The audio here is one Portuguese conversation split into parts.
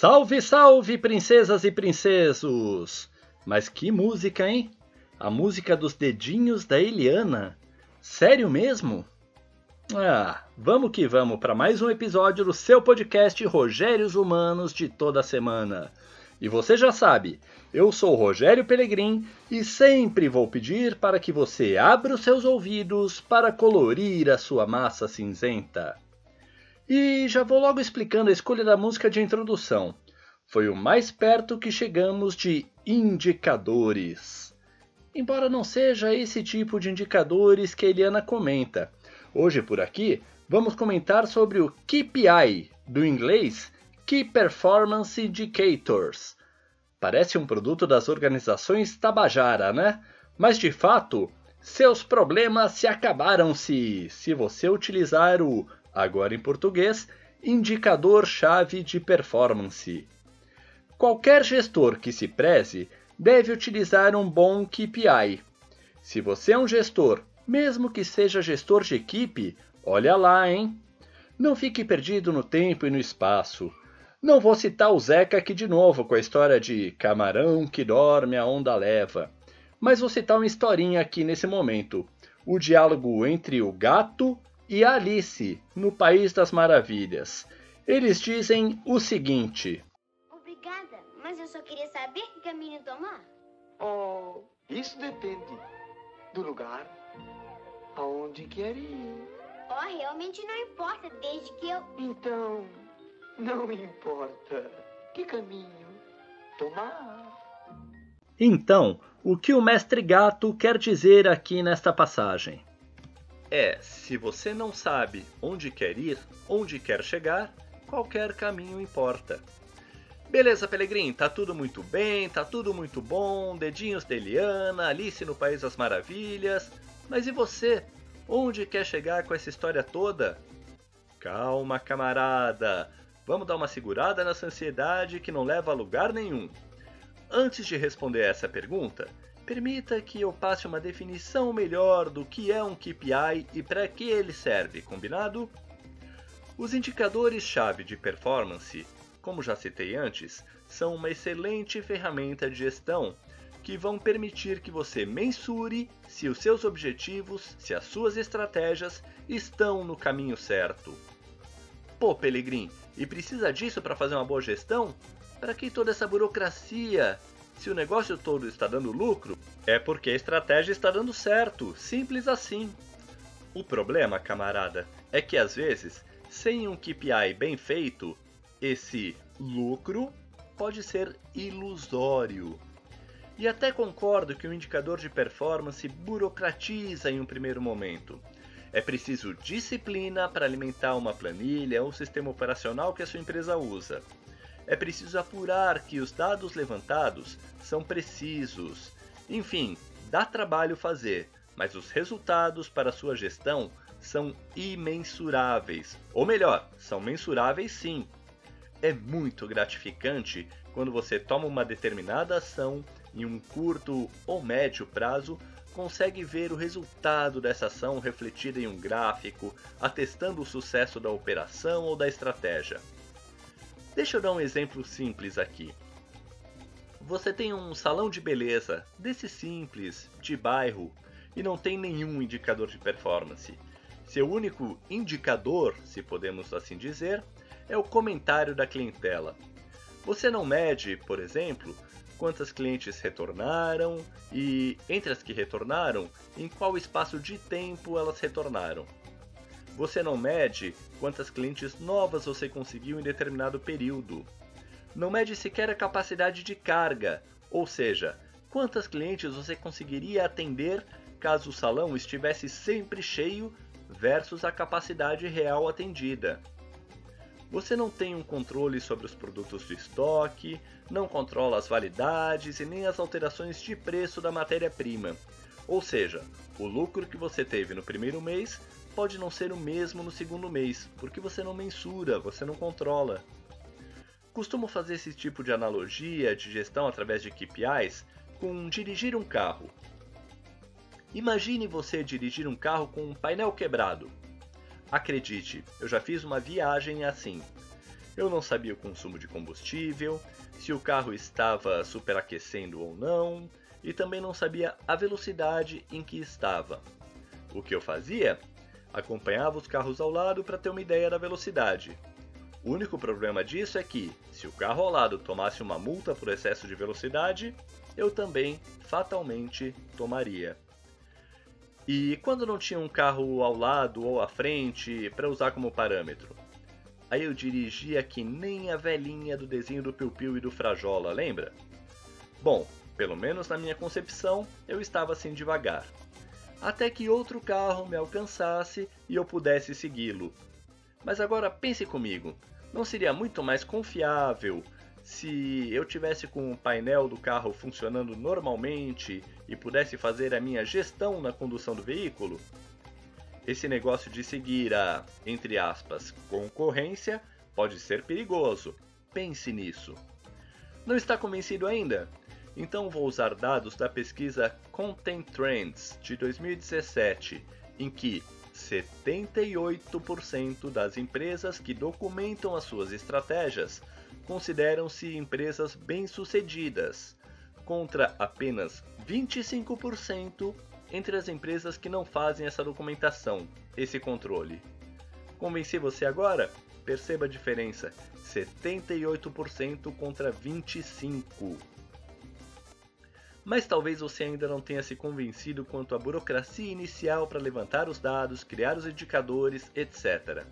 Salve, salve, princesas e princesos! Mas que música, hein? A música dos dedinhos da Eliana. Sério mesmo? Ah, vamos que vamos para mais um episódio do seu podcast Rogérios Humanos de toda semana. E você já sabe, eu sou Rogério Pelegrim e sempre vou pedir para que você abra os seus ouvidos para colorir a sua massa cinzenta. E já vou logo explicando a escolha da música de introdução. Foi o mais perto que chegamos de indicadores. Embora não seja esse tipo de indicadores que a Eliana comenta. Hoje por aqui vamos comentar sobre o KPI, do inglês Key Performance Indicators. Parece um produto das organizações Tabajara, né? Mas de fato, seus problemas se acabaram se, se você utilizar o, agora em português, indicador-chave de performance. Qualquer gestor que se preze deve utilizar um bom KPI. Se você é um gestor, mesmo que seja gestor de equipe, olha lá, hein? Não fique perdido no tempo e no espaço. Não vou citar o Zeca aqui de novo com a história de camarão que dorme, a onda leva. Mas vou citar uma historinha aqui nesse momento. O diálogo entre o gato e a Alice, no País das Maravilhas. Eles dizem o seguinte: Obrigada, mas eu só queria saber que caminho tomar. Oh, isso depende do lugar aonde quer ir. Oh, realmente não importa, desde que eu. Então, não importa que caminho tomar. Então, o que o mestre gato quer dizer aqui nesta passagem? É, se você não sabe onde quer ir, onde quer chegar, qualquer caminho importa. Beleza, Pelegrim, tá tudo muito bem, tá tudo muito bom, dedinhos de Eliana, Alice no País das Maravilhas. Mas e você? Onde quer chegar com essa história toda? Calma, camarada. Vamos dar uma segurada nessa ansiedade que não leva a lugar nenhum. Antes de responder essa pergunta, permita que eu passe uma definição melhor do que é um KPI e para que ele serve, combinado? Os indicadores-chave de performance, como já citei antes, são uma excelente ferramenta de gestão que vão permitir que você mensure se os seus objetivos, se as suas estratégias estão no caminho certo. Pô, Pelegrim, e precisa disso para fazer uma boa gestão? Para que toda essa burocracia? Se o negócio todo está dando lucro, é porque a estratégia está dando certo, simples assim. O problema, camarada, é que às vezes, sem um KPI bem feito, esse lucro pode ser ilusório. E até concordo que o indicador de performance burocratiza em um primeiro momento. É preciso disciplina para alimentar uma planilha ou sistema operacional que a sua empresa usa. É preciso apurar que os dados levantados são precisos. Enfim, dá trabalho fazer, mas os resultados para sua gestão são imensuráveis. Ou melhor, são mensuráveis sim. É muito gratificante quando você toma uma determinada ação em um curto ou médio prazo consegue ver o resultado dessa ação refletida em um gráfico, atestando o sucesso da operação ou da estratégia. Deixa eu dar um exemplo simples aqui. Você tem um salão de beleza, desse simples, de bairro, e não tem nenhum indicador de performance. Seu único indicador, se podemos assim dizer, é o comentário da clientela. Você não mede, por exemplo, quantas clientes retornaram e, entre as que retornaram, em qual espaço de tempo elas retornaram. Você não mede quantas clientes novas você conseguiu em determinado período. Não mede sequer a capacidade de carga, ou seja, quantas clientes você conseguiria atender caso o salão estivesse sempre cheio versus a capacidade real atendida. Você não tem um controle sobre os produtos de estoque, não controla as validades e nem as alterações de preço da matéria-prima. Ou seja, o lucro que você teve no primeiro mês pode não ser o mesmo no segundo mês, porque você não mensura, você não controla. Costumo fazer esse tipo de analogia de gestão através de KPIs com dirigir um carro. Imagine você dirigir um carro com um painel quebrado. Acredite, eu já fiz uma viagem assim. eu não sabia o consumo de combustível, se o carro estava superaquecendo ou não, e também não sabia a velocidade em que estava. O que eu fazia? Acompanhava os carros ao lado para ter uma ideia da velocidade. O único problema disso é que, se o carro ao lado tomasse uma multa por excesso de velocidade, eu também fatalmente tomaria. E quando não tinha um carro ao lado ou à frente para usar como parâmetro? Aí eu dirigia que nem a velhinha do desenho do Piu Piu e do Frajola, lembra? Bom, pelo menos na minha concepção, eu estava assim devagar. Até que outro carro me alcançasse e eu pudesse segui-lo. Mas agora pense comigo, não seria muito mais confiável se eu tivesse com o painel do carro funcionando normalmente e pudesse fazer a minha gestão na condução do veículo? Esse negócio de seguir a, entre aspas, concorrência pode ser perigoso. Pense nisso. Não está convencido ainda? Então vou usar dados da pesquisa Content Trends de 2017, em que 78% das empresas que documentam as suas estratégias consideram-se empresas bem-sucedidas, contra apenas 25% entre as empresas que não fazem essa documentação, esse controle. Convenci você agora? Perceba a diferença: 78% contra 25%. Mas talvez você ainda não tenha se convencido quanto à burocracia inicial para levantar os dados, criar os indicadores, etc.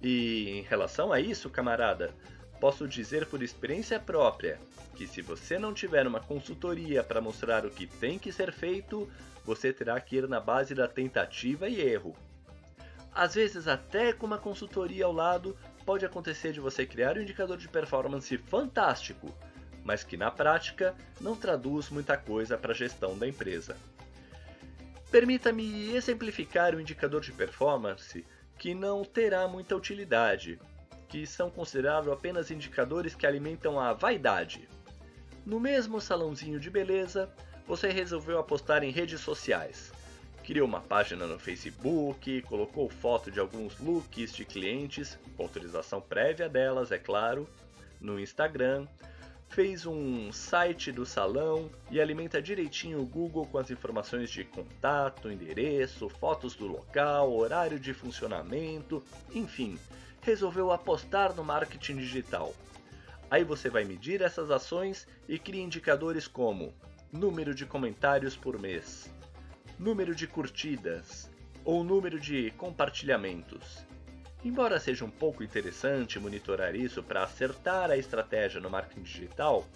E em relação a isso, camarada, posso dizer por experiência própria que se você não tiver uma consultoria para mostrar o que tem que ser feito, você terá que ir na base da tentativa e erro. Às vezes, até com uma consultoria ao lado, pode acontecer de você criar um indicador de performance fantástico, mas que na prática não traduz muita coisa para a gestão da empresa. Permita-me exemplificar o indicador de performance que não terá muita utilidade, que são considerados apenas indicadores que alimentam a vaidade. No mesmo salãozinho de beleza, você resolveu apostar em redes sociais. Criou uma página no Facebook, colocou foto de alguns looks de clientes, com autorização prévia delas, é claro, no Instagram, fez um site do salão e alimenta direitinho o Google com as informações de contato, endereço, fotos do local, horário de funcionamento, enfim, resolveu apostar no marketing digital. Aí você vai medir essas ações e cria indicadores como número de comentários por mês, número de curtidas ou número de compartilhamentos. Embora seja um pouco interessante monitorar isso para acertar a estratégia no marketing digital,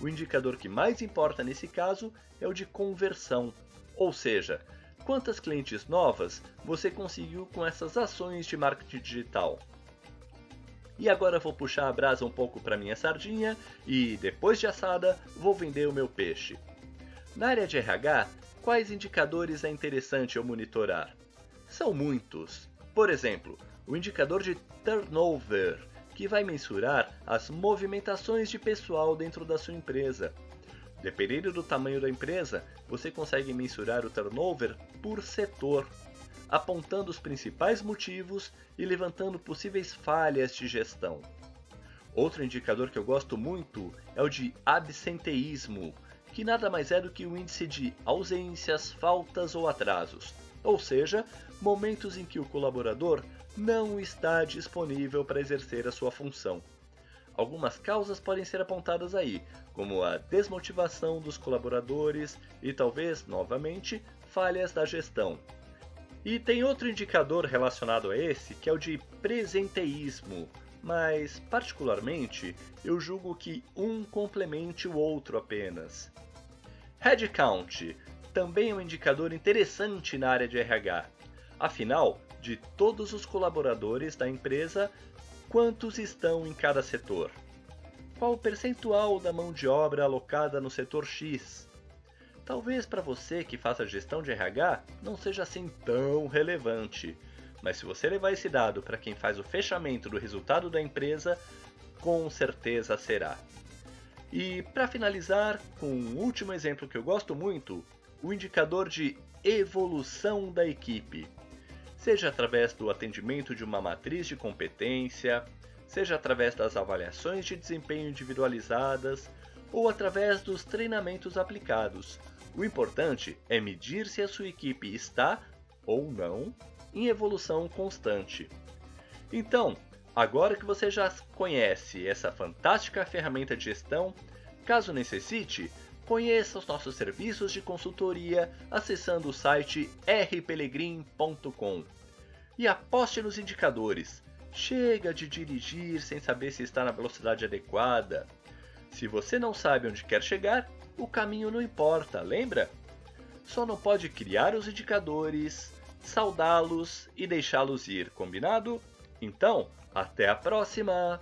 o indicador que mais importa nesse caso é o de conversão, ou seja, quantas clientes novas você conseguiu com essas ações de marketing digital. E agora vou puxar a brasa um pouco para minha sardinha e, depois de assada, vou vender o meu peixe. Na área de RH, quais indicadores é interessante eu monitorar? São muitos. Por exemplo, o indicador de turnover, que vai mensurar as movimentações de pessoal dentro da sua empresa. Dependendo do tamanho da empresa, você consegue mensurar o turnover por setor, apontando os principais motivos e levantando possíveis falhas de gestão. Outro indicador que eu gosto muito é o de absenteísmo, que nada mais é do que o índice de ausências, faltas ou atrasos, ou seja, momentos em que o colaborador não está disponível para exercer a sua função. Algumas causas podem ser apontadas aí, como a desmotivação dos colaboradores e talvez, novamente, falhas da gestão. E tem outro indicador relacionado a esse, que é o de presenteísmo, mas, particularmente, eu julgo que um complemente o outro apenas. Headcount também é um indicador interessante na área de RH. Afinal, de todos os colaboradores da empresa, quantos estão em cada setor? Qual o percentual da mão de obra alocada no setor X? Talvez para você que faça gestão de RH não seja assim tão relevante, mas se você levar esse dado para quem faz o fechamento do resultado da empresa, com certeza será. E para finalizar, com um último exemplo que eu gosto muito, o indicador de evolução da equipe seja através do atendimento de uma matriz de competência, seja através das avaliações de desempenho individualizadas ou através dos treinamentos aplicados. O importante é medir se a sua equipe está ou não em evolução constante. Então, agora que você já conhece essa fantástica ferramenta de gestão, caso necessite, conheça os nossos serviços de consultoria acessando o site rpelegrim.com. E aposte nos indicadores. Chega de dirigir sem saber se está na velocidade adequada. Se você não sabe onde quer chegar, o caminho não importa, lembra? Só não pode criar os indicadores, saudá-los e deixá-los ir, combinado? Então, até a próxima!